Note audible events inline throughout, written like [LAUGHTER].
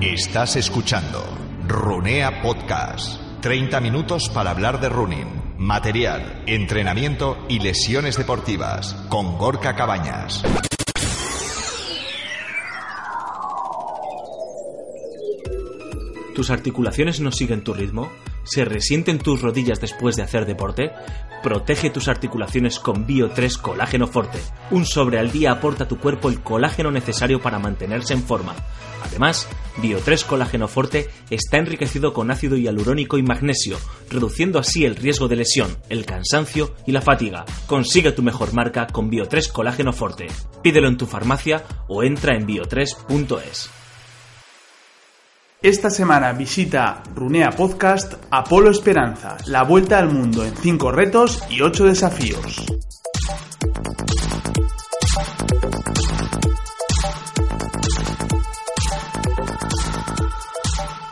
Estás escuchando Runea Podcast. 30 minutos para hablar de running, material, entrenamiento y lesiones deportivas con Gorka Cabañas. ¿Tus articulaciones no siguen tu ritmo? ¿Se resienten tus rodillas después de hacer deporte? Protege tus articulaciones con Bio3 Colágeno Forte. Un sobre al día aporta a tu cuerpo el colágeno necesario para mantenerse en forma. Además, Bio3 Colágeno Forte está enriquecido con ácido hialurónico y magnesio, reduciendo así el riesgo de lesión, el cansancio y la fatiga. Consigue tu mejor marca con Bio3 Colágeno Forte. Pídelo en tu farmacia o entra en bio3.es. Esta semana visita Runea Podcast Apolo Esperanza, la vuelta al mundo en 5 retos y 8 desafíos.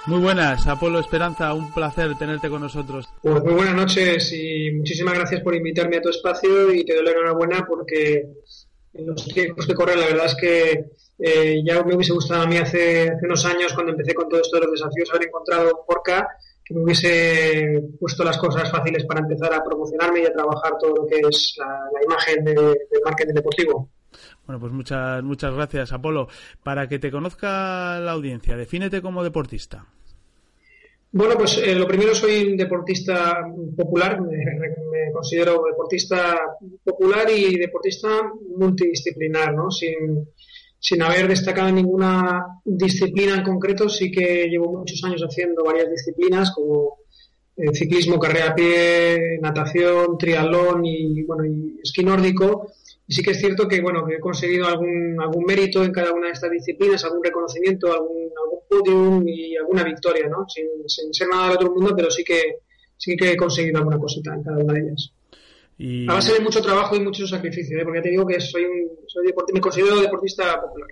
Muy buenas, Apolo Esperanza, un placer tenerte con nosotros. Pues muy buenas noches y muchísimas gracias por invitarme a tu espacio y te doy la enhorabuena porque los tiempos que corren la verdad es que eh, ya me hubiese gustado a mí hace, hace, unos años, cuando empecé con todo esto de los desafíos, haber encontrado Porca que me hubiese puesto las cosas fáciles para empezar a promocionarme y a trabajar todo lo que es la, imagen de, del marketing deportivo. Bueno, pues muchas, muchas gracias, Apolo. Para que te conozca la audiencia, defínete como deportista. Bueno, pues eh, lo primero soy un deportista popular, me, me, considero deportista popular y deportista multidisciplinar, ¿no? Sin, sin haber destacado ninguna disciplina en concreto, sí que llevo muchos años haciendo varias disciplinas como eh, ciclismo, carrera a pie, natación, triatlón y bueno y esquí nórdico. Y sí que es cierto que bueno que he conseguido algún algún mérito en cada una de estas disciplinas, algún reconocimiento, algún, algún podium y alguna victoria, ¿no? Sin, sin ser nada del otro mundo, pero sí que sí que he conseguido alguna cosita en cada una de ellas. Y... A base de mucho trabajo y mucho sacrificio, ¿eh? porque ya te digo que soy un, soy deport me considero deportista popular.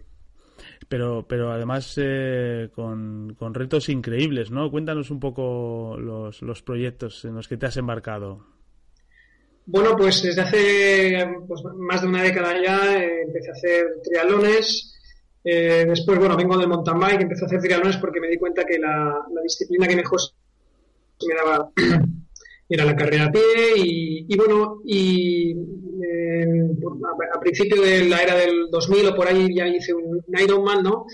Pero, pero además eh, con, con, retos increíbles, ¿no? Cuéntanos un poco los, los proyectos en los que te has embarcado. Bueno, pues desde hace pues, más de una década ya eh, empecé a hacer triatlones. Eh, después, bueno, vengo del mountain bike, empecé a hacer triatlones porque me di cuenta que la, disciplina que mejor me daba [CLEARS THROAT] era la carrera a pie y, bueno, y eh, a, a, principio de la era del 2000 o por ahí ya hice un, un Ironman, ¿no?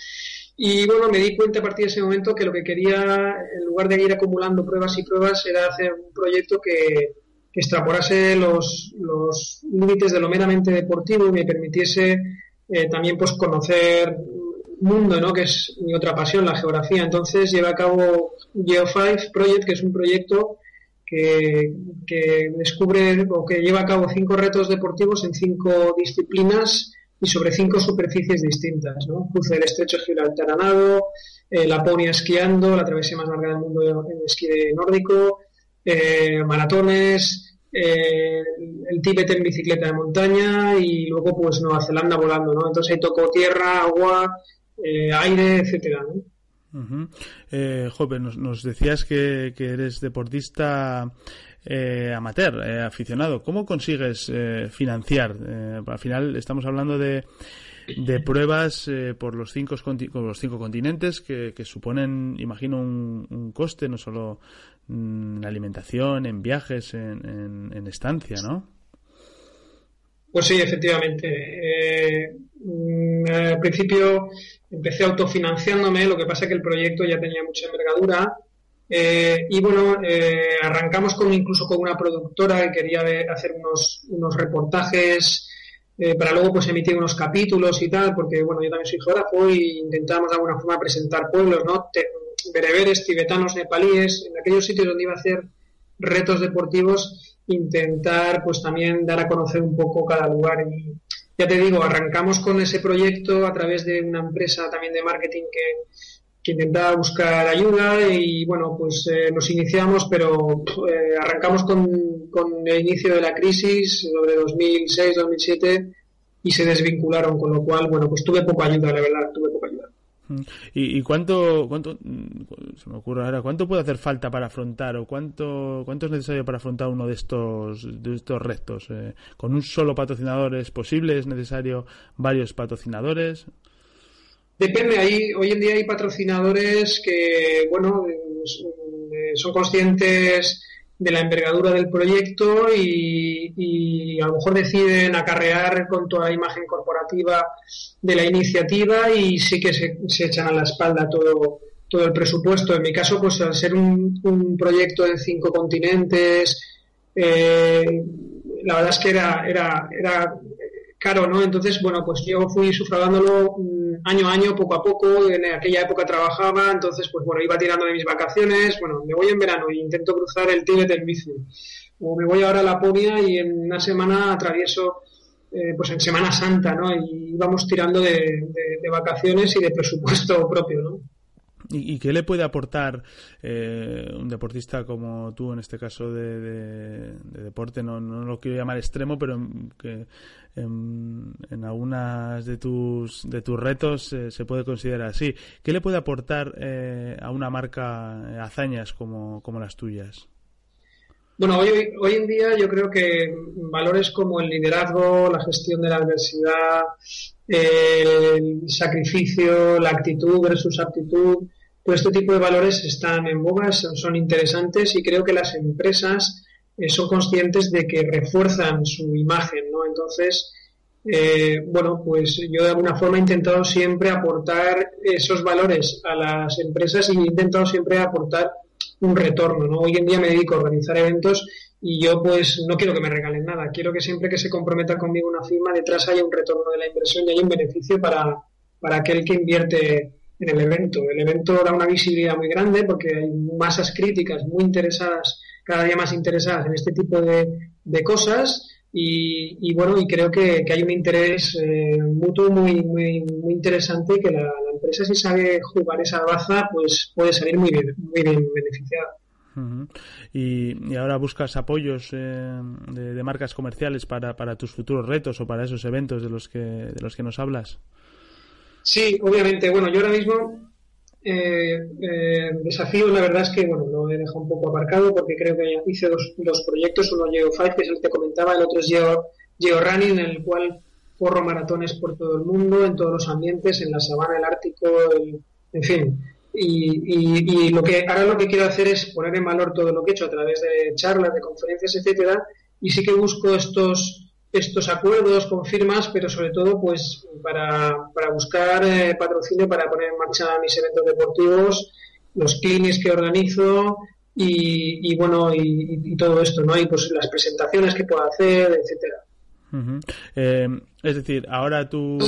Y bueno, me di cuenta a partir de ese momento que lo que quería, en lugar de ir acumulando pruebas y pruebas, era hacer un proyecto que, que extrapolase los, los límites de lo meramente deportivo y me permitiese eh, también pues conocer mundo, ¿no? que es mi otra pasión, la geografía. Entonces llevé a cabo Geo5 Project, que es un proyecto que, descubre o que lleva a cabo cinco retos deportivos en cinco disciplinas y sobre cinco superficies distintas. ¿no? Cruce del estrecho Gibraltar a nado, eh, Laponia esquiando, la travesía más larga del mundo en esquí nórdico, eh, maratones, eh, el Tíbet en bicicleta de montaña y luego pues Nueva Zelanda volando. ¿no? Entonces ahí tocó tierra, agua, eh, aire, etcétera. ¿no? Eh, nos, nos, decías que, eres deportista eh, amateur, eh, aficionado. ¿Cómo consigues eh, financiar? al final estamos hablando de, pruebas por los cinco, los cinco continentes que, suponen, imagino, un, coste no solo en alimentación, en viajes, en, en, en estancia, ¿no? Pues sí, efectivamente. al principio empecé autofinanciándome, lo que pasa es que el proyecto ya tenía mucha envergadura. Eh, y bueno, eh, arrancamos con incluso con una productora que quería ver, hacer unos, unos reportajes eh, para luego pues emitir unos capítulos y tal, porque bueno, yo también soy geógrafo y intentábamos de alguna forma presentar pueblos, ¿no? Bereberes, tibetanos, nepalíes, en aquellos sitios donde iba a hacer retos deportivos, intentar pues también dar a conocer un poco cada lugar y, ya te digo, arrancamos con ese proyecto a través de una empresa también de marketing que, intentaba buscar ayuda y bueno, pues eh, nos iniciamos, pero eh, arrancamos con, el inicio de la crisis sobre 2006-2007 y se desvincularon, con lo cual, bueno, pues tuve poca ayuda, la verdad, tuve poca. ¿Y, y cuánto, cuánto, se me ocurre ahora, cuánto puede hacer falta para afrontar o cuánto, cuánto es necesario para afrontar uno de estos, de estos retos? Eh, ¿Con un solo patrocinador es posible? ¿Es necesario varios patrocinadores? Depende, ahí, hoy en día hay patrocinadores que, bueno, eh, son conscientes de la envergadura del proyecto y, a lo mejor deciden acarrear con toda la imagen corporativa de la iniciativa y sí que se, echan a la espalda todo, todo el presupuesto. En mi caso, pues al ser un, un proyecto en cinco continentes, eh, la verdad es que era, era, era caro, ¿no? Entonces, bueno, pues yo fui sufragándolo mm, año a año, poco a poco. En aquella época trabajaba, entonces, pues bueno, iba tirando de mis vacaciones. Bueno, me voy en verano y intento cruzar el Tíbet en bici. O me voy ahora a Laponia y en una semana atravieso, eh, pues en Semana Santa, ¿no? Y vamos tirando de, de vacaciones y de presupuesto propio, ¿no? ¿Y, qué le puede aportar eh, un deportista como tú, en este caso de, deporte? No, no, lo quiero llamar extremo, pero que en, en algunas de tus, de tus retos eh, se puede considerar así. ¿Qué le puede aportar eh, a una marca hazañas como, como las tuyas? Bueno, hoy, hoy en día yo creo que valores como el liderazgo, la gestión de la adversidad, el sacrificio, la actitud versus aptitud, pues este tipo de valores están en boga, son, interesantes y creo que las empresas eh, son conscientes de que refuerzan su imagen, ¿no? Entonces, eh, bueno, pues yo de alguna forma he intentado siempre aportar esos valores a las empresas y he intentado siempre aportar un retorno, ¿no? Hoy en día me dedico a organizar eventos y yo pues no quiero que me regalen nada, quiero que siempre que se comprometa conmigo una firma detrás haya un retorno de la inversión y haya un beneficio para, para aquel que invierte en el evento. El evento da una visibilidad muy grande porque hay masas críticas muy interesadas, cada día más interesadas en este tipo de, de cosas y, bueno, y creo que, hay un interés eh, mutuo muy, muy, muy interesante y que la, empresa si sabe jugar esa baza pues puede salir muy bien, muy bien beneficiada. y, ahora buscas apoyos eh, de, de, marcas comerciales para, para tus futuros retos o para esos eventos de los que, de los que nos hablas. Sí, obviamente. Bueno, yo ahora mismo eh, eh, desafío, la verdad es que bueno, lo he dejado un poco aparcado porque creo que hice dos, dos proyectos, uno Geo5, que es el que comentaba, el otro es Geo, Running, en el cual corro maratones por todo el mundo, en todos los ambientes, en la sabana, el Ártico, en fin. Y, y, lo que ahora lo que quiero hacer es poner en valor todo lo que he hecho a través de charlas, de conferencias, etcétera, y sí que busco estos estos acuerdos con firmas, pero sobre todo pues para, para buscar eh, patrocinio para poner en marcha mis eventos deportivos, los clinics que organizo y, bueno y, todo esto, ¿no? Y pues las presentaciones que puedo hacer, etcétera. Eh, es decir, ahora tú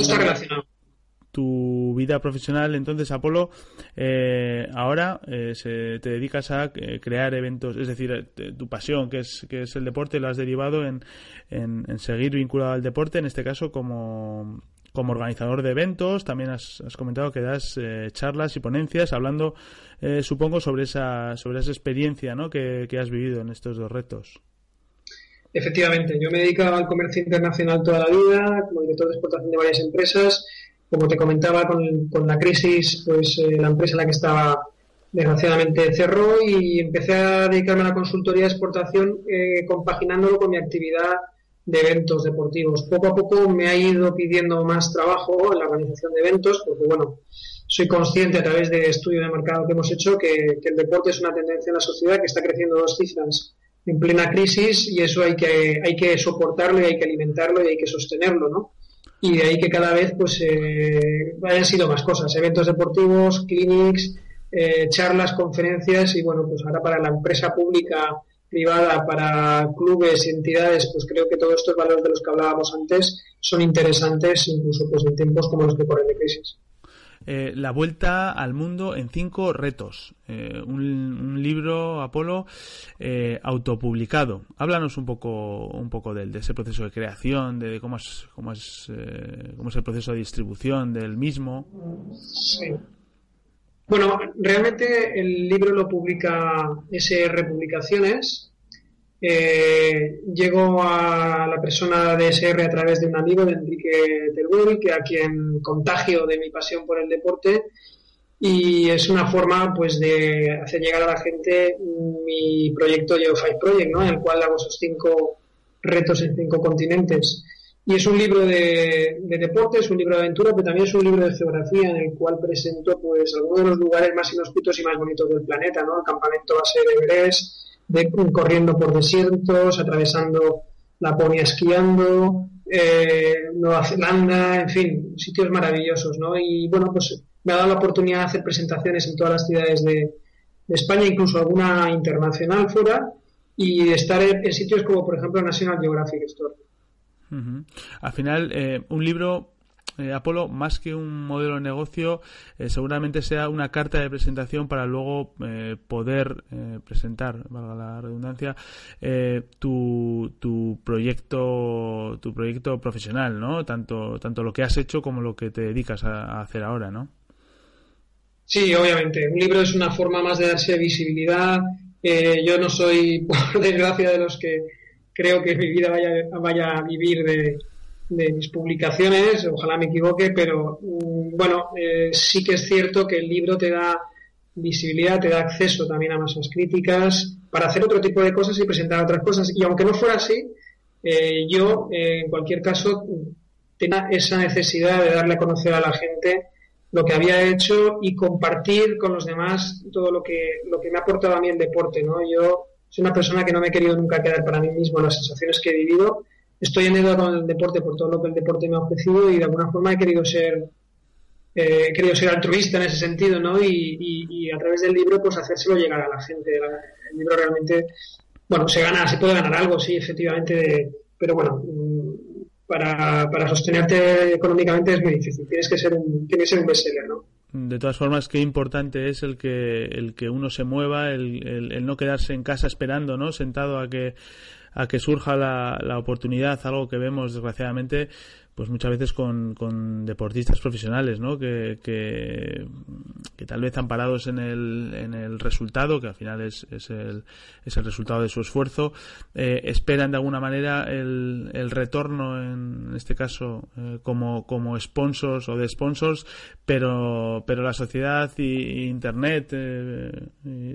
tu vida profesional, entonces, Apolo, eh, ahora eh, se, te dedicas a eh, crear eventos, es decir, tu pasión, que es, que es el deporte, lo has derivado en, en, seguir vinculado al deporte, en este caso como, como organizador de eventos, también has, comentado que das charlas y ponencias hablando, supongo, sobre esa, sobre esa experiencia ¿no? que, que has vivido en estos dos retos. Efectivamente, yo me he dedicado al comercio internacional toda la vida, como director de exportación de varias empresas como te comentaba, con, la crisis, pues eh, la empresa en la que estaba desgraciadamente cerró y empecé a dedicarme a la consultoría de exportación eh, compaginándolo con mi actividad de eventos deportivos. Poco a poco me ha ido pidiendo más trabajo en la organización de eventos, porque bueno, soy consciente a través de estudio de mercado que hemos hecho que, que el deporte es una tendencia en la sociedad que está creciendo dos cifras en plena crisis y eso hay que, hay que soportarlo y hay que alimentarlo y hay que sostenerlo, ¿no? Y de ahí que cada vez pues eh, hayan sido más cosas, eventos deportivos, clinics, eh, charlas, conferencias y bueno, pues ahora para la empresa pública, privada, para clubes entidades, pues creo que todos estos valores de los que hablábamos antes son interesantes incluso pues en tiempos como los que corren de crisis. Eh, la vuelta al mundo en cinco retos. Eh, un, libro, Apolo, eh, autopublicado. Háblanos un poco, un poco de, de ese proceso de creación, de, cómo, es, cómo, es, cómo es el proceso de distribución del mismo. Sí. Bueno, realmente el libro lo publica SR Publicaciones eh, llego a la persona de SR a través de un amigo, de Enrique Teruel, que a quien contagio de mi pasión por el deporte y es una forma pues de hacer llegar a la gente mi proyecto Geo Project, ¿no? en el cual hago esos cinco retos en cinco continentes. Y es un libro de, de deporte, es un libro de aventura, pero también es un libro de geografía en el cual presento pues algunos de los lugares más inhóspitos y más bonitos del planeta, ¿no? El campamento base de Everest, de, corriendo por desiertos, atravesando Laponia esquiando, eh, Nueva Zelanda, en fin, sitios maravillosos, ¿no? Y bueno, pues me ha dado la oportunidad de hacer presentaciones en todas las ciudades de, de España, incluso alguna internacional fuera, y de estar en, sitios como, por ejemplo, National Geographic Store. Al final, eh, un libro eh, Apolo, más que un modelo de negocio, eh, seguramente sea una carta de presentación para luego eh, poder presentar, valga la redundancia, tu, tu proyecto tu proyecto profesional, ¿no? Tanto tanto lo que has hecho como lo que te dedicas a, hacer ahora, ¿no? Sí, obviamente. Un libro es una forma más de darse visibilidad. yo no soy, [LAUGHS] por desgracia, de los que creo que mi vida vaya, vaya a vivir de, de mis publicaciones, ojalá me equivoque, pero mm, bueno, eh, sí que es cierto que el libro te da visibilidad, te da acceso también a masas críticas para hacer otro tipo de cosas y presentar otras cosas. Y aunque no fuera así, eh, yo, eh, en cualquier caso, tenía esa necesidad de darle a conocer a la gente lo que había hecho y compartir con los demás todo lo que, lo que me ha aportado a mí el deporte, ¿no? Yo soy una persona que no me he querido nunca quedar para mí mismo las sensaciones que he vivido estoy deuda con el deporte por todo lo que el deporte me ha ofrecido y de alguna forma he querido ser eh, he querido ser altruista en ese sentido, ¿no? Y, a través del libro, pues hacérselo llegar a la gente. El libro realmente, bueno, se gana, se puede ganar algo, sí, efectivamente, pero bueno, mm, para, para sostenerte económicamente es muy difícil. Tienes que ser un, tienes que ser un bestseller, ¿no? De todas formas, qué importante es el que, el que uno se mueva, el, el no quedarse en casa esperando, ¿no? Sentado a que a que surja la, la oportunidad, algo que vemos desgraciadamente pues muchas veces con, con deportistas profesionales, ¿no? Que, que, tal vez amparados en el, en el resultado, que al final es, es, el, es el resultado de su esfuerzo, eh, esperan de alguna manera el, el retorno, en este caso, eh, como, como sponsors o de sponsors, pero, pero la sociedad y, Internet eh,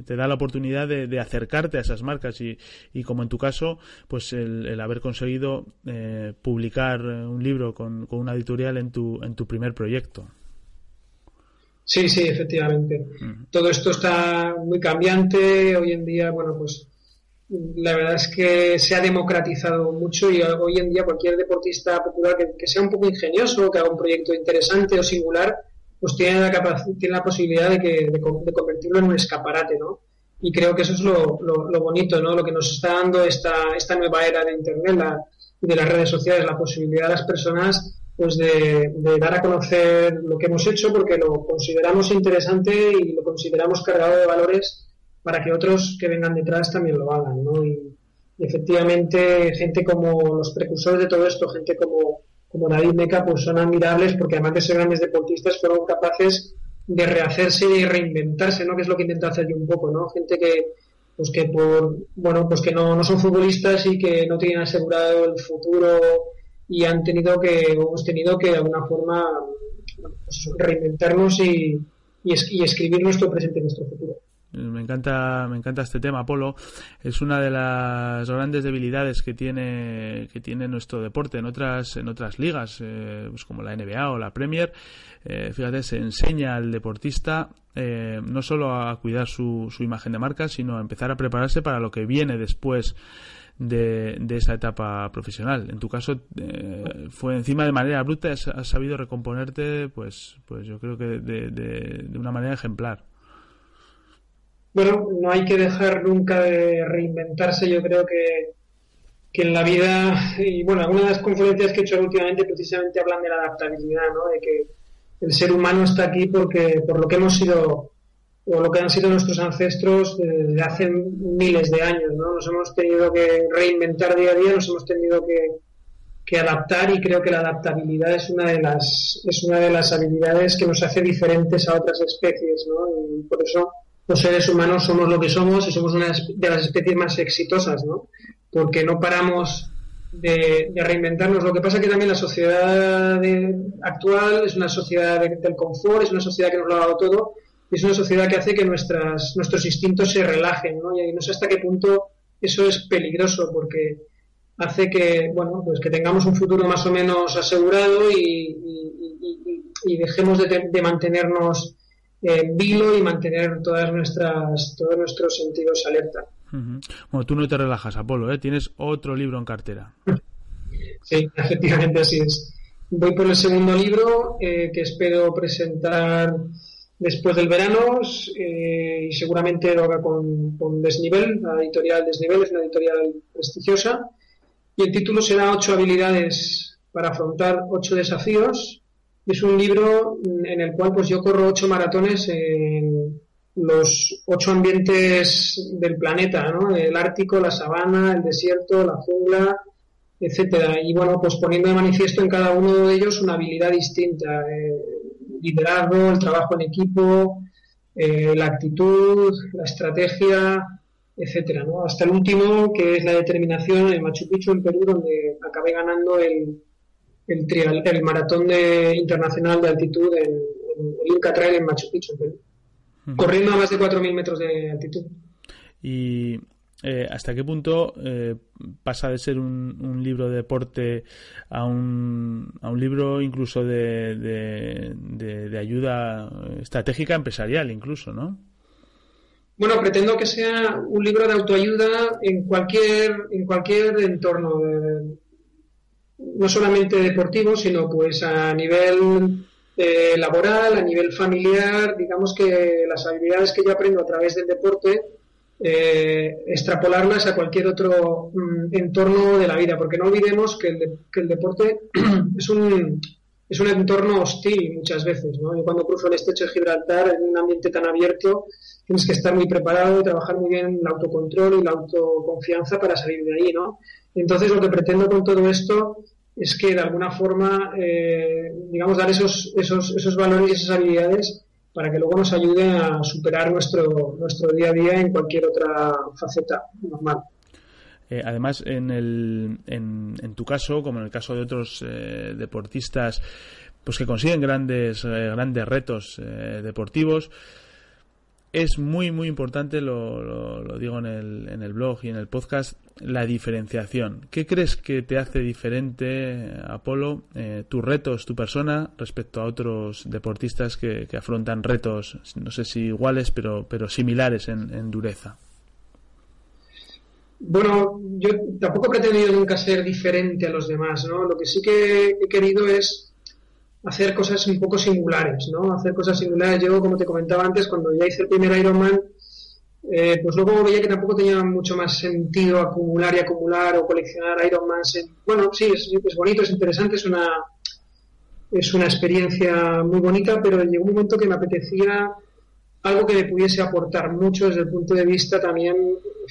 te da la oportunidad de, de, acercarte a esas marcas y, y como en tu caso, pues el, el haber conseguido publicar un libro con, una editorial en tu, en tu primer proyecto. Sí, sí, efectivamente. Mm. Todo esto está muy cambiante. Hoy en día, bueno, pues la verdad es que se ha democratizado mucho y hoy en día cualquier deportista popular que, sea un poco ingenioso, que haga un proyecto interesante o singular, pues tiene la, tiene la posibilidad de, que, de, convertirlo en un escaparate, ¿no? Y creo que eso es lo, lo, bonito, ¿no? Lo que nos está dando esta, esta nueva era de Internet, la, de las redes sociales, la posibilidad a las personas pues de, dar a conocer lo que hemos hecho porque lo consideramos interesante y lo consideramos cargado de valores para que otros que vengan detrás también lo hagan, ¿no? Y, efectivamente gente como los precursores de todo esto, gente como, como David Meca, pues son admirables porque además de ser grandes deportistas fueron capaces de rehacerse y reinventarse, ¿no? Que es lo que intenta hacer yo un poco, ¿no? Gente que, pues que por bueno pues que no, no son futbolistas y que no tienen asegurado el futuro y han tenido que hemos tenido que de alguna forma pues, reinventarnos y, y, escribir nuestro presente y nuestro futuro me encanta, me encanta este tema, Polo. Es una de las grandes debilidades que tiene, que tiene nuestro deporte en otras, en otras ligas, eh, pues como la NBA o la Premier. Eh, fíjate, se enseña al deportista eh, no solo a cuidar su, imagen de marca, sino a empezar a prepararse para lo que viene después de, esa etapa profesional. En tu caso fue encima de manera bruta, has, sabido recomponerte, pues, pues yo creo que de, de una manera ejemplar bueno, no hay que dejar nunca de reinventarse. Yo creo que, que en la vida, y bueno, algunas de las conferencias que he hecho últimamente precisamente hablan de la adaptabilidad, ¿no? De que el ser humano está aquí porque por lo que hemos sido o lo que han sido nuestros ancestros desde hace miles de años, ¿no? Nos hemos tenido que reinventar día a día, nos hemos tenido que, que adaptar y creo que la adaptabilidad es una de las es una de las habilidades que nos hace diferentes a otras especies, ¿no? Y por eso los seres humanos somos lo que somos y somos una de las especies más exitosas, ¿no? Porque no paramos de, reinventarnos. Lo que pasa es que también la sociedad actual es una sociedad del confort, es una sociedad que nos lo ha dado todo, y es una sociedad que hace que nuestras, nuestros instintos se relajen, ¿no? Y no sé hasta qué punto eso es peligroso, porque hace que, bueno, pues que tengamos un futuro más o menos asegurado y, dejemos de, mantenernos en vilo y mantener todas nuestras, todos nuestros sentidos alerta. Bueno, tú no te relajas, Apolo, ¿eh? Tienes otro libro en cartera. sí, efectivamente así es. Voy por el segundo libro eh, que espero presentar después del verano eh, y seguramente lo haga con, con, Desnivel, la editorial Desnivel es una editorial prestigiosa y el título será Ocho habilidades para afrontar ocho desafíos. Es un libro en el cual pues yo corro ocho maratones en los ocho ambientes del planeta, ¿no? El Ártico, la sabana, el desierto, la jungla, etcétera. Y bueno, pues poniendo de manifiesto en cada uno de ellos una habilidad distinta. Eh, liderazgo, el trabajo en equipo, eh, la actitud, la estrategia, etcétera, ¿no? Hasta el último, que es la determinación en Machu Picchu, en Perú, donde acabé ganando el, el, el maratón de, internacional de altitud en, el Inca Trail en Machu Picchu, en Perú. Corriendo a más de 4.000 metros de altitud. Y eh, hasta qué punto eh, pasa de ser un, un, libro de deporte a un, a un libro incluso de, de, de ayuda estratégica empresarial incluso, ¿no? Bueno, pretendo que sea un libro de autoayuda en cualquier, en cualquier entorno, no solamente deportivo, sino pues a nivel eh, laboral, a nivel familiar, digamos que las habilidades que yo aprendo a través del deporte, eh, extrapolarlas a cualquier otro mm, entorno de la vida, porque no olvidemos que el, que el deporte [CLEARS THROAT] es un, es un entorno hostil muchas veces, ¿no? Yo cuando cruzo el estrecho de Gibraltar en un ambiente tan abierto, tienes que estar muy preparado y trabajar muy bien el autocontrol y la autoconfianza para salir de ahí, ¿no? Entonces lo que pretendo con todo esto es que de alguna forma, eh, digamos, dar esos, esos, esos valores y esas habilidades para que luego nos ayuden a superar nuestro, nuestro día a día en cualquier otra faceta normal. Eh, además, en, el, en, en, tu caso, como en el caso de otros eh, deportistas, pues que consiguen grandes, grandes retos deportivos, es muy, muy importante, lo, digo en el, en el blog y en el podcast, la diferenciación. ¿Qué crees que te hace diferente, Apolo, tus retos, tu persona, respecto a otros deportistas que, que, afrontan retos, no sé si iguales, pero, pero similares en, en dureza? Bueno, yo tampoco he pretendido nunca ser diferente a los demás, ¿no? Lo que sí que he querido es hacer cosas un poco singulares, ¿no? Hacer cosas singulares. Yo, como te comentaba antes, cuando ya hice el primer Ironman, eh, pues luego veía que tampoco tenía mucho más sentido acumular y acumular o coleccionar Ironmans. En... Bueno, sí, es, es bonito, es interesante, es una, es una experiencia muy bonita, pero llegó un momento que me apetecía algo que me pudiese aportar mucho desde el punto de vista también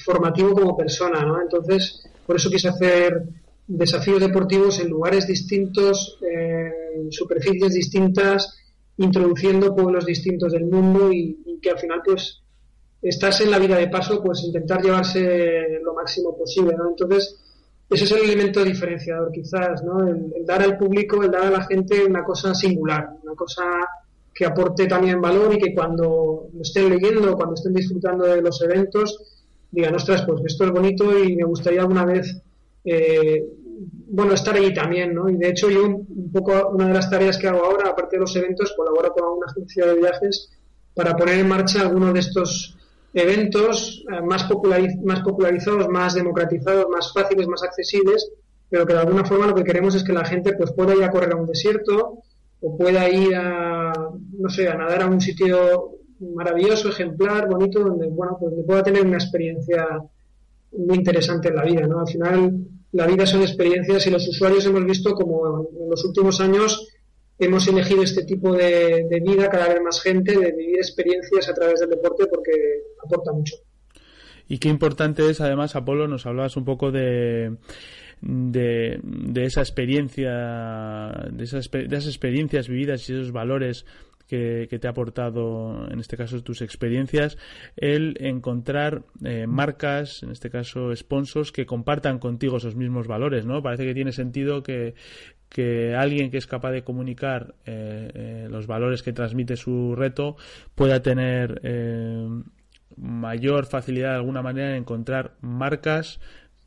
formativo como persona, ¿no? Entonces, por eso quise hacer desafíos deportivos en lugares distintos, en superficies distintas, introduciendo pueblos distintos del mundo y, que al final, pues, estás en la vida de paso, pues intentar llevarse lo máximo posible, ¿no? Entonces, ese es el elemento diferenciador, quizás, ¿no? El, el dar al público, el dar a la gente una cosa singular, una cosa que aporte también valor y que cuando lo estén leyendo, cuando estén disfrutando de los eventos, digan, ostras, pues esto es bonito y me gustaría alguna vez, eh, bueno, estar ahí también, ¿no? Y de hecho yo un poco, una de las tareas que hago ahora, aparte de los eventos, colaboro con una agencia de viajes para poner en marcha algunos de estos eventos eh, más, más popularizados, más democratizados, más fáciles, más accesibles, pero que de alguna forma lo que queremos es que la gente pues pueda ir a correr a un desierto, o pueda ir a, no sé, a nadar a un sitio maravilloso, ejemplar, bonito, donde, bueno, pues pueda tener una experiencia muy interesante en la vida, ¿no? Al final, la vida son experiencias y los usuarios hemos visto como en los últimos años hemos elegido este tipo de, vida, cada vez más gente, de vivir experiencias a través del deporte porque aporta mucho. Y qué importante es, además, Apolo, nos hablabas un poco de de, de esa experiencia, de esas, de esas experiencias vividas y esos valores que, te ha aportado, en este caso, tus experiencias, el encontrar eh, marcas, en este caso, sponsors, que compartan contigo esos mismos valores, ¿no? Parece que tiene sentido que, que alguien que es capaz de comunicar eh, eh, los valores que transmite su reto pueda tener mayor facilidad de alguna manera en encontrar marcas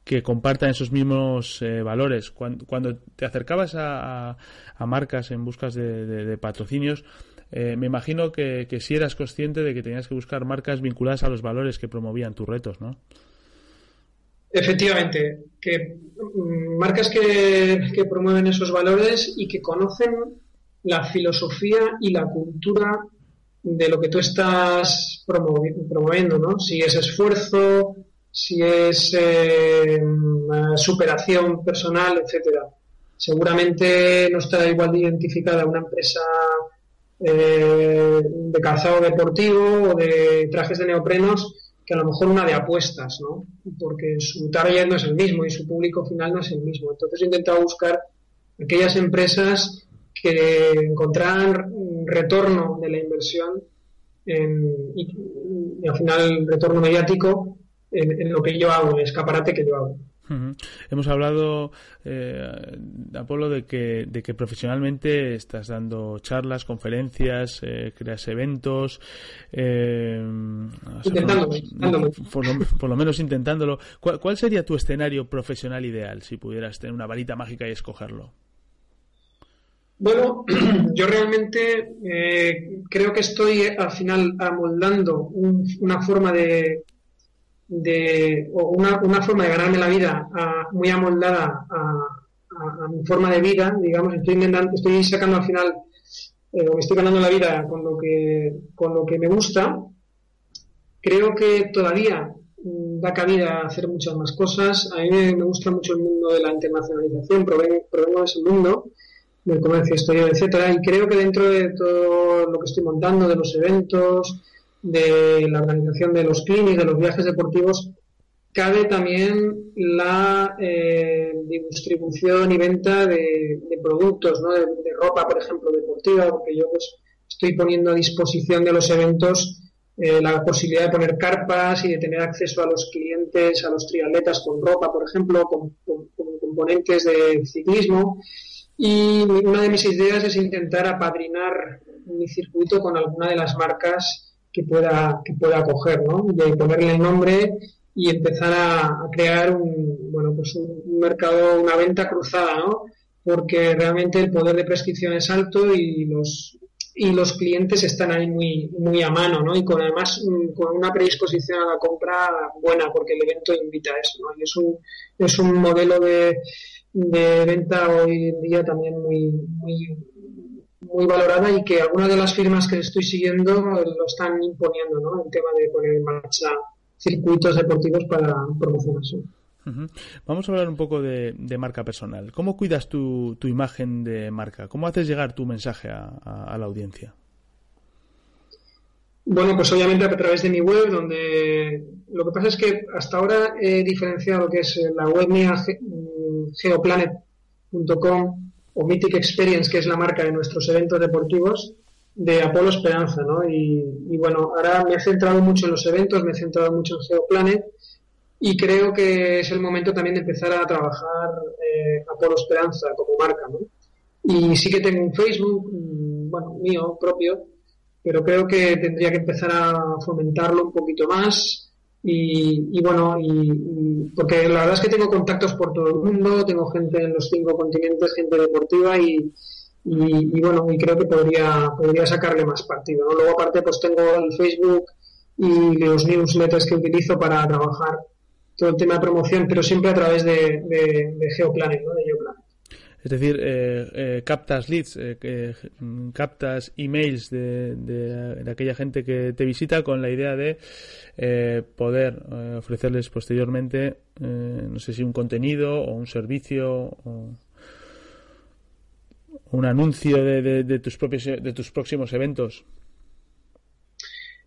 que compartan esos mismos eh, valores. Cuando, te acercabas a, marcas en buscas de, patrocinios, eh, me imagino que, que si eras consciente de que tenías que buscar marcas vinculadas a los valores que promovían tus retos, ¿no? Efectivamente, que mm, marcas que, promueven esos valores y que conocen la filosofía y la cultura de lo que tú estás promoviendo, ¿no? Si es esfuerzo, si es eh, superación personal, etcétera. Seguramente no está igual de identificada una empresa eh, de calzado deportivo o de trajes de neoprenos que a lo mejor una de apuestas, ¿no? Porque su target no es el mismo y su público final no es el mismo. Entonces he intentado buscar aquellas empresas que encontraran retorno de la inversión y, al final retorno mediático en, lo que yo hago, el escaparate que yo hago. Hemos hablado, eh, Apolo, de que, de que profesionalmente estás dando charlas, conferencias, eh, creas eventos. Eh, por, lo, menos intentándolo. ¿Cuál, ¿Cuál sería tu escenario profesional ideal si pudieras tener una varita mágica y escogerlo? Bueno, [CLEARS THROAT] yo realmente eh, creo que estoy al final amoldando una forma de, de o una, una, forma de ganarme la vida muy amoldada a, mi forma de vida, digamos, estoy intentando, estoy sacando al final, eh, me estoy ganando la vida con lo que, con lo que me gusta. Creo que todavía mm, da cabida a hacer muchas más cosas. A mí me, gusta mucho el mundo de la internacionalización, provengo, provengo de ese mundo del comercio exterior, etcétera. Y creo que dentro de todo lo que estoy montando, de los eventos, de la organización de los clinics, de los viajes deportivos, cabe también la eh, distribución y venta de, productos, ¿no? de, ropa, por ejemplo, deportiva, porque yo pues, estoy poniendo a disposición de los eventos eh, la posibilidad de poner carpas y de tener acceso a los clientes, a los triatletas con ropa, por ejemplo, con componentes de ciclismo. Y una de mis ideas es intentar apadrinar mi circuito con alguna de las marcas que pueda, que pueda coger, ¿no? De ponerle el nombre y empezar a, crear un, bueno, pues un, mercado, una venta cruzada, ¿no? Porque realmente el poder de prescripción es alto y los, y los clientes están ahí muy, muy a mano, ¿no? Y con además mm, con una predisposición a la compra buena, porque el evento invita a eso, ¿no? Y es un, es un modelo de, de venta hoy en día también muy, muy, muy valorada y que algunas de las firmas que estoy siguiendo lo están imponiendo, ¿no? El tema de poner en marcha circuitos deportivos para promocionarse. Vamos a hablar un poco de, marca personal. ¿Cómo cuidas tu, tu, imagen de marca? ¿Cómo haces llegar tu mensaje a, la audiencia? Bueno, pues obviamente a través de mi web, donde lo que pasa es que hasta ahora he diferenciado lo que es la web mía geoplanet.com o Mythic Experience, que es la marca de nuestros eventos deportivos, de Apolo Esperanza, ¿no? Y, bueno, ahora me he centrado mucho en los eventos, me he centrado mucho en Geoplanet y creo que es el momento también de empezar a trabajar eh, Apolo Esperanza como marca, ¿no? Y sí que tengo un Facebook, mm, bueno, mío, propio, pero creo que tendría que empezar a fomentarlo un poquito más y, bueno, y, porque la verdad es que tengo contactos por todo el mundo, tengo gente en los cinco continentes, gente deportiva y, y, bueno, y creo que podría, podría sacarle más partido. Luego aparte pues tengo el Facebook y los newsletters que utilizo para trabajar todo el tema de promoción, pero siempre a través de, de, de ¿no? de. Es decir, eh, eh, captas leads, eh, mm, captas emails de, de, aquella gente que te visita con la idea de poder ofrecerles posteriormente, no sé si un contenido o un servicio o un anuncio de, de, tus propios de tus próximos eventos.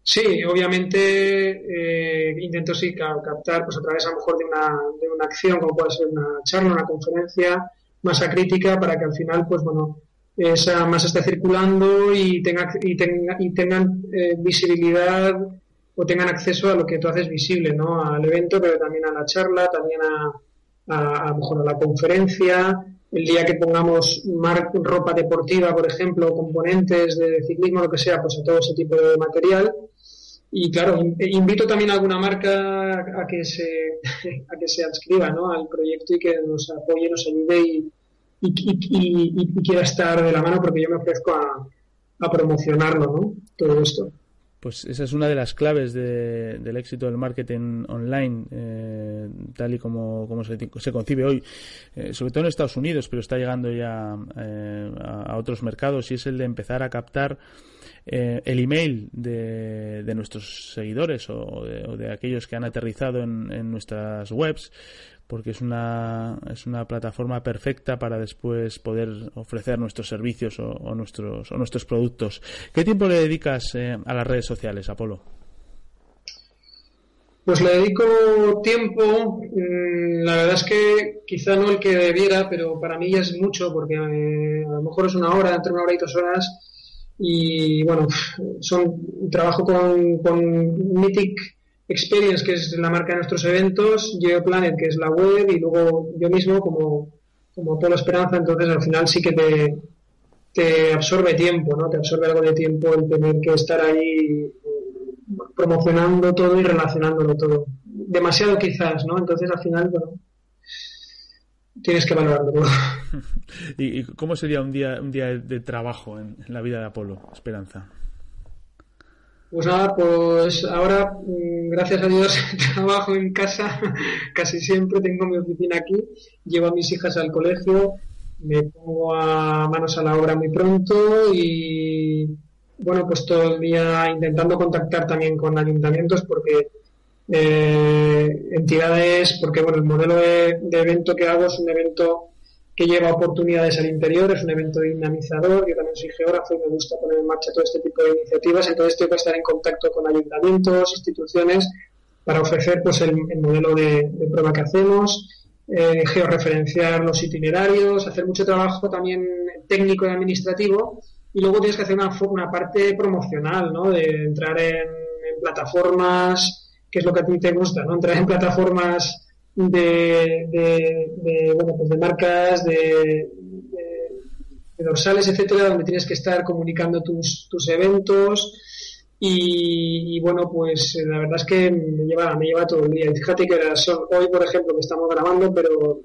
Sí, obviamente intento sí captar pues a través a lo mejor de una, de una acción como puede ser una charla, una conferencia, masa crítica para que al final, pues bueno, esa masa esté circulando y, tenga, y, tenga, y tengan eh, visibilidad o tengan acceso a lo que tú haces visible, ¿no? Al evento, pero también a la charla, también a, mejor la conferencia. El día que pongamos ropa deportiva, por ejemplo, componentes de ciclismo, lo que sea, pues a todo ese tipo de material. Y claro, invito también a alguna marca a que se, [LAUGHS] a que se adscriba ¿no? al proyecto y que nos apoye, nos ayude y, y, quiera estar de la mano porque yo me ofrezco a, a promocionarlo, ¿no? Todo esto. Pues esa es una de las claves del éxito del marketing online, eh, tal y como, como se, concibe hoy, eh, sobre todo en Estados Unidos, pero está llegando ya eh, a, otros mercados, y es el de empezar a captar el email de, nuestros seguidores o de, aquellos que han aterrizado en nuestras webs porque es una, es una plataforma perfecta para después poder ofrecer nuestros servicios o, nuestros, o nuestros productos. ¿Qué tiempo le dedicas eh, a las redes sociales, Apolo? Pues le dedico tiempo, mm, la verdad es que quizá no el que debiera, pero para mí ya es mucho, porque eh, a lo mejor es una hora, entre una hora y dos horas, y bueno, son trabajo con, con Mythic Experience, que es la marca de nuestros eventos, GeoPlanet, que es la web, y luego yo mismo como, como Polo Esperanza, entonces al final sí que te, te absorbe tiempo, ¿no? Te absorbe algo de tiempo el tener que estar ahí mm, promocionando todo y relacionándolo todo. Demasiado quizás, ¿no? Entonces al final, bueno, tienes que valorarlo. [LAUGHS] ¿Y cómo sería un día, un día de trabajo en la vida de Apolo, Esperanza? Pues nada, pues ahora, mm, gracias a Dios, [LAUGHS] trabajo en casa [LAUGHS] casi siempre, tengo mi oficina aquí, llevo a mis hijas al colegio, me pongo a manos a la obra muy pronto y bueno, pues todo el día intentando contactar también con ayuntamientos porque eh, entidades, porque bueno, el modelo de, evento que hago es un evento que lleva oportunidades al interior, es un evento dinamizador, yo también soy geógrafo y me gusta poner en marcha todo este tipo de iniciativas, entonces tengo que estar en contacto con ayuntamientos, instituciones, para ofrecer pues el, modelo de, prueba que hacemos, eh, georreferenciar los itinerarios, hacer mucho trabajo también técnico y administrativo, y luego tienes que hacer una, parte promocional, ¿no? De entrar en, en plataformas, que es lo que a ti te gusta, ¿no? Entrar en plataformas de, de, bueno, pues de marcas, de, dorsales, etcétera, donde tienes que estar comunicando tus, tus eventos. Y, bueno, pues la verdad es que me lleva, me lleva todo el día. fíjate que hoy, por ejemplo, que estamos grabando, pero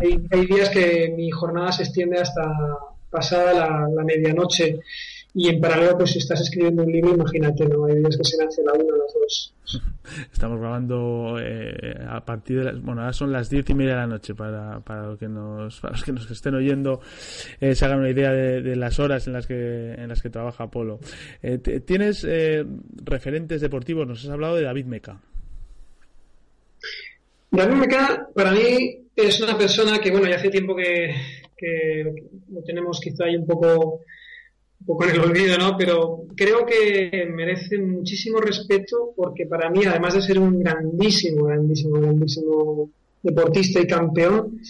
hay, hay días que mi jornada se extiende hasta pasada la, la medianoche y en paralelo pues si estás escribiendo un libro imagínate no hay días que se hace la una las dos. [LAUGHS] Estamos grabando eh, a partir de las bueno ahora son las diez y media de la noche para, para, lo que nos, para los que nos estén oyendo eh, se hagan una idea de, las horas en las que en las que trabaja Apolo. Eh, tienes referentes deportivos nos has hablado de David Meca. David Meca para mí es una persona que bueno ya hace tiempo que, que lo tenemos quizá ahí un poco poco en el olvido, ¿no? Pero creo que merece muchísimo respeto porque para mí, además de ser un grandísimo, grandísimo, grandísimo deportista y campeón,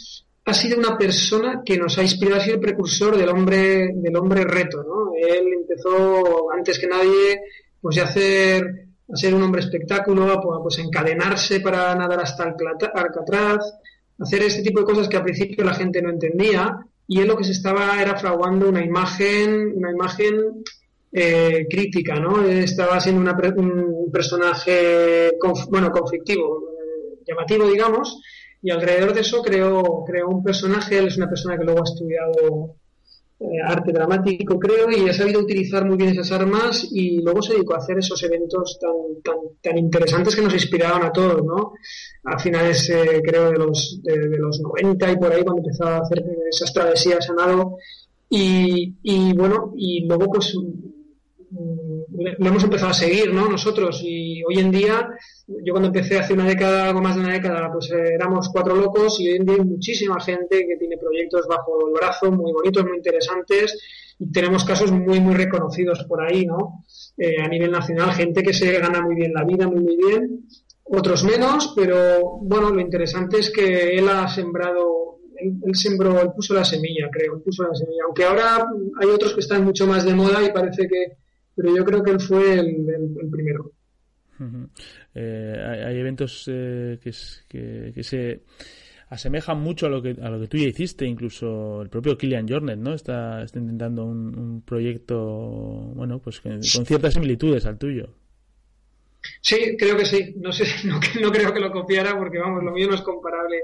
ha sido una persona que nos ha inspirado, ha sido el precursor del hombre, del hombre reto, ¿no? Él empezó antes que nadie, pues, a hacer, a ser un hombre espectáculo, a, pues, encadenarse para nadar hasta Alcatraz, hacer este tipo de cosas que al principio la gente no entendía, y él lo que se estaba era fraguando una imagen, una imagen eh, crítica, ¿no? Estaba siendo un personaje, bueno, conflictivo, eh, llamativo, digamos, y alrededor de eso creó, creó un personaje, él es una persona que luego ha estudiado eh, arte dramático, creo, y ha sabido utilizar muy bien esas armas y luego se dedicó a hacer esos eventos tan, tan, tan interesantes que nos inspiraban a todos, ¿no? A finales, eh, creo, de los, de, los 90 y por ahí, cuando empezó a hacer esas travesías a nado. Y, y bueno, y luego pues lo hemos empezado a seguir, ¿no? Nosotros. Y hoy en día, yo cuando empecé hace una década, algo más de una década, pues eh, éramos cuatro locos y hoy en día hay muchísima gente que tiene proyectos bajo el brazo muy bonitos, muy interesantes. Y tenemos casos muy, muy reconocidos por ahí, ¿no? Eh, a nivel nacional, gente que se gana muy bien la vida, muy, muy bien. Otros menos, pero bueno, lo interesante es que él ha sembrado él, sembró, él puso la semilla, creo, él puso la semilla. Aunque ahora hay otros que están mucho más de moda y parece que pero yo creo que él fue el, primero. Eh, hay, eventos eh, que, que, se asemejan mucho a lo que a lo que tú ya hiciste incluso el propio Kilian Jornet no está, está intentando un, proyecto bueno pues con ciertas similitudes al tuyo Sí, creo que sí. No sé, [LAUGHS] no, no creo que lo copiara porque, vamos, lo mío no es comparable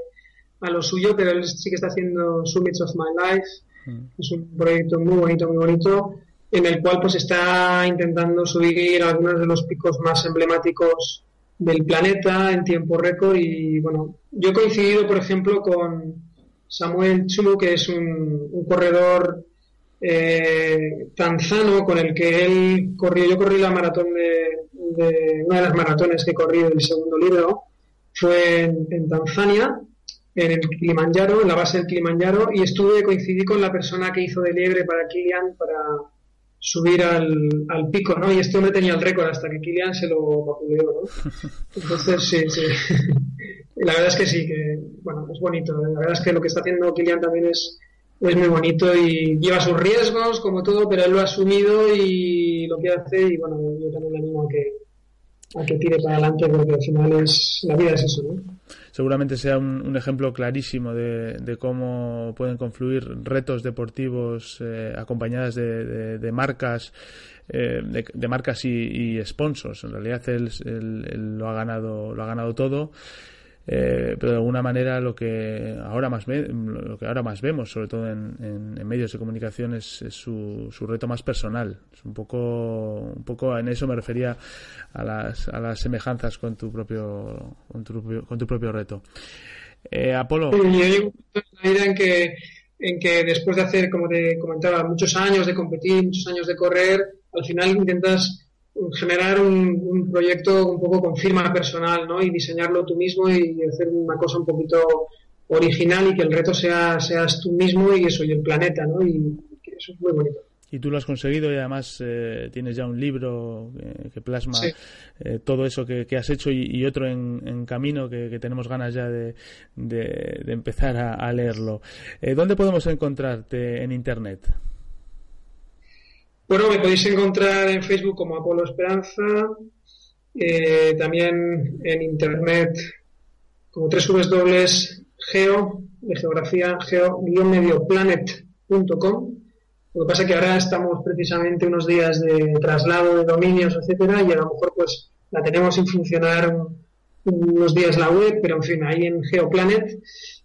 a lo suyo, pero él sí que está haciendo Summits of My Life. Mm. Es un proyecto muy bonito, muy bonito, en el cual pues está intentando subir algunos de los picos más emblemáticos del planeta en tiempo récord. Y bueno, yo he coincidido por ejemplo con Samuel Chu, que es un, corredor eh, tanzano con el que él corrió, yo corrí la maratón de, una de las maratones que he corrido el segundo libro, fue en Tanzania en el Kilimanjaro, en la base del Kilimanjaro, y estuve, coincidí con la persona que hizo de liebre para Kilian para subir al, al pico, ¿no? Y este hombre tenía el récord hasta que Kilian se lo vapuleó, ¿no? Entonces, sí, sí. [LAUGHS] la verdad es que sí, que, bueno, es bonito. La verdad es que lo que está haciendo Kilian también es, es muy bonito y lleva sus riesgos, como todo, pero él lo ha asumido y lo que hace, y bueno, yo también le animo a que, a que tire para adelante porque al final es, la vida es eso, ¿no? seguramente sea un, ejemplo clarísimo de, cómo pueden confluir retos deportivos eh, acompañadas de, marcas eh, de, marcas y, sponsors en realidad él, lo ha ganado lo ha ganado todo eh, pero de alguna manera lo que ahora más lo que ahora más vemos sobre todo en, medios de comunicación es, su, su, reto más personal. Es un poco un poco en eso me refería a las, a las semejanzas con tu propio con tu, con tu propio reto. Eh, Apolo. En que en que después de hacer como te comentaba muchos años de competir muchos años de correr al final intentas generar un, proyecto un poco con firma personal, ¿no? Y diseñarlo tú mismo y hacer una cosa un poquito original y que el reto sea seas tú mismo y eso, y el planeta, ¿no? Y eso es muy bonito. Y tú lo has conseguido y además eh, tienes ya un libro eh, que plasma eh, todo eso que, has hecho y, otro en, camino que, tenemos ganas ya de, de, empezar a, a leerlo. ¿Dónde podemos encontrarte en Internet? Bueno, me podéis encontrar en Facebook como Apolo Esperanza, eh, también en internet como dobles geo, de geografía, geo-medioplanet.com. Lo que pasa es que ahora estamos precisamente unos días de traslado de dominios, etcétera, y a lo mejor pues la tenemos sin funcionar unos días la web, pero en fin, ahí en Geoplanet.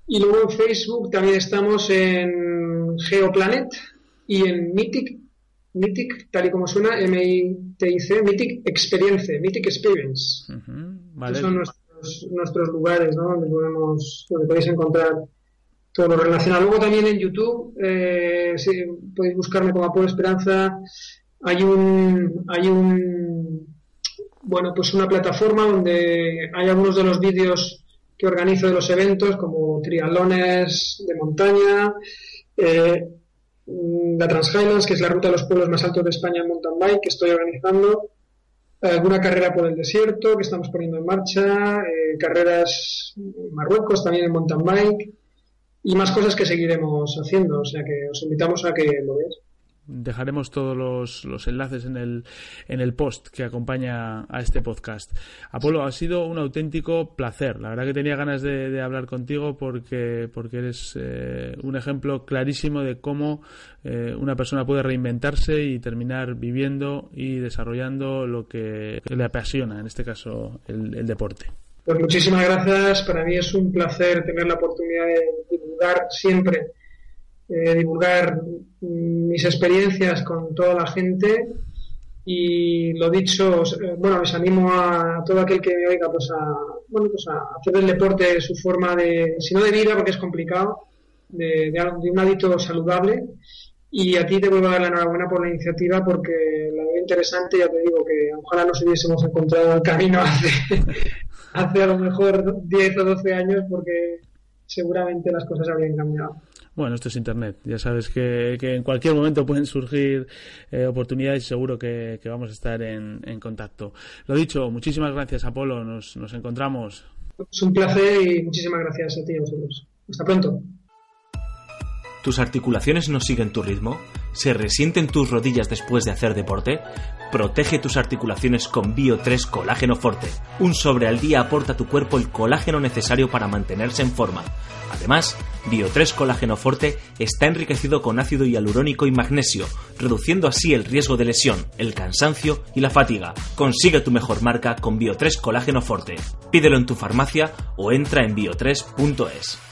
Y luego en Facebook también estamos en Geoplanet y en Mythic Mythic, tal y como suena, M-I-T-I-C, Mythic Experience, Mythic Experience. Esos son nuestros, lugares, ¿no? Donde, podemos, donde podéis encontrar todo lo relacionado. Luego también en YouTube, eh, podéis buscarme como Apolo Esperanza. Hay un, hay un, bueno, pues una plataforma donde hay algunos de los vídeos que organizo de los eventos, como triatlones de montaña, eh, La Transhighlands, que es la ruta de los pueblos más altos de España en mountain bike, que estoy organizando, alguna carrera por el desierto que estamos poniendo en marcha, eh, carreras Marruecos también en mountain bike y más cosas que seguiremos haciendo. O sea que os invitamos a que lo veáis. Dejaremos todos los, enlaces en el, en el post que acompaña a este podcast. Apolo, ha sido un auténtico placer. La verdad que tenía ganas de, hablar contigo porque, porque eres eh, un ejemplo clarísimo de cómo eh, una persona puede reinventarse y terminar viviendo y desarrollando lo que le apasiona, en este caso el, deporte. Pues muchísimas gracias. Para mí es un placer tener la oportunidad de divulgar siempre eh, divulgar mis experiencias con toda la gente. Y lo dicho, eh, bueno, les animo a, todo aquel que me oiga pues a, bueno, pues a hacer el deporte su forma de, si no de vida porque es complicado, de, de, un hábito saludable. Y a ti te vuelvo a dar la enhorabuena por la iniciativa porque la veo interesante, ya te digo que ojalá nos hubiésemos encontrado el camino [LAUGHS] hace, hace a lo mejor 10 o 12 años porque seguramente las cosas habrían cambiado. Bueno, esto es Internet. Ya sabes que, en cualquier momento pueden surgir eh, oportunidades y seguro que, vamos a estar en, contacto. Lo dicho, muchísimas gracias, Apolo. Nos, nos encontramos. Es un placer y muchísimas gracias a ti y a vosotros. Hasta pronto. ¿Tus articulaciones no siguen tu ritmo? ¿Se resienten tus rodillas después de hacer deporte? Protege tus articulaciones con Bio3 Colágeno Forte. Un sobre al día aporta a tu cuerpo el colágeno necesario para mantenerse en forma. Además, Bio3 Colágeno Forte está enriquecido con ácido hialurónico y magnesio, reduciendo así el riesgo de lesión, el cansancio y la fatiga. Consigue tu mejor marca con Bio3 Colágeno Forte. Pídelo en tu farmacia o entra en bio3.es.